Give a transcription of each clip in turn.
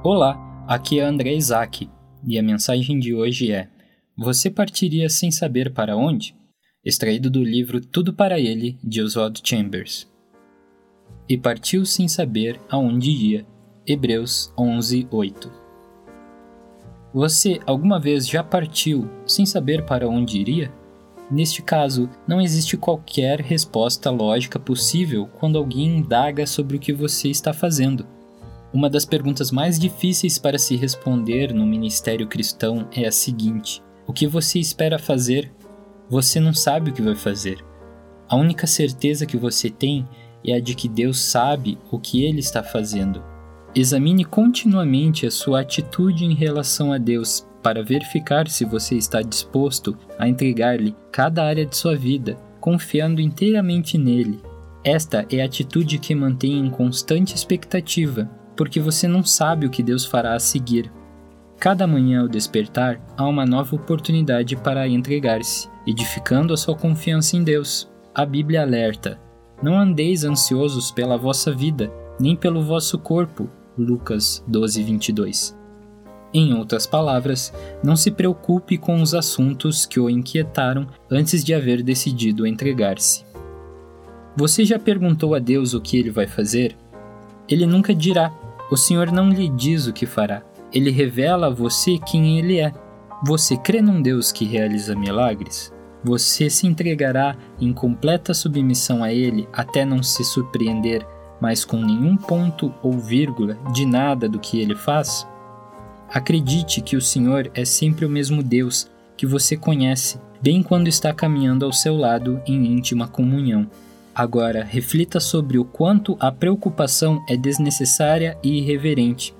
Olá, aqui é André Isaac e a mensagem de hoje é: Você partiria sem saber para onde? Extraído do livro Tudo para Ele, de Oswald Chambers. E partiu sem saber aonde ia. Hebreus 11, 8. Você alguma vez já partiu sem saber para onde iria? Neste caso, não existe qualquer resposta lógica possível quando alguém indaga sobre o que você está fazendo. Uma das perguntas mais difíceis para se responder no ministério cristão é a seguinte: O que você espera fazer? Você não sabe o que vai fazer. A única certeza que você tem é a de que Deus sabe o que ele está fazendo. Examine continuamente a sua atitude em relação a Deus para verificar se você está disposto a entregar-lhe cada área de sua vida, confiando inteiramente nele. Esta é a atitude que mantém em constante expectativa porque você não sabe o que Deus fará a seguir. Cada manhã ao despertar, há uma nova oportunidade para entregar-se, edificando a sua confiança em Deus. A Bíblia alerta: Não andeis ansiosos pela vossa vida, nem pelo vosso corpo. Lucas 12, 22. Em outras palavras, não se preocupe com os assuntos que o inquietaram antes de haver decidido entregar-se. Você já perguntou a Deus o que ele vai fazer? Ele nunca dirá, o Senhor não lhe diz o que fará, ele revela a você quem ele é. Você crê num Deus que realiza milagres? Você se entregará em completa submissão a ele até não se surpreender mais com nenhum ponto ou vírgula de nada do que ele faz? Acredite que o Senhor é sempre o mesmo Deus que você conhece, bem quando está caminhando ao seu lado em íntima comunhão. Agora, reflita sobre o quanto a preocupação é desnecessária e irreverente.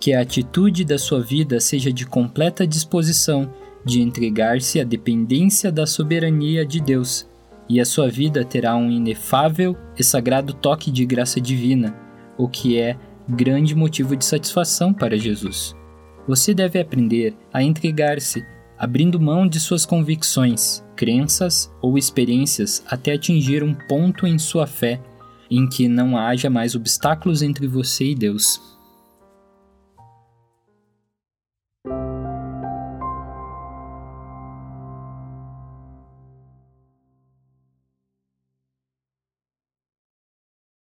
Que a atitude da sua vida seja de completa disposição de entregar-se à dependência da soberania de Deus, e a sua vida terá um inefável e sagrado toque de graça divina, o que é grande motivo de satisfação para Jesus. Você deve aprender a entregar-se abrindo mão de suas convicções, crenças ou experiências até atingir um ponto em sua fé em que não haja mais obstáculos entre você e Deus.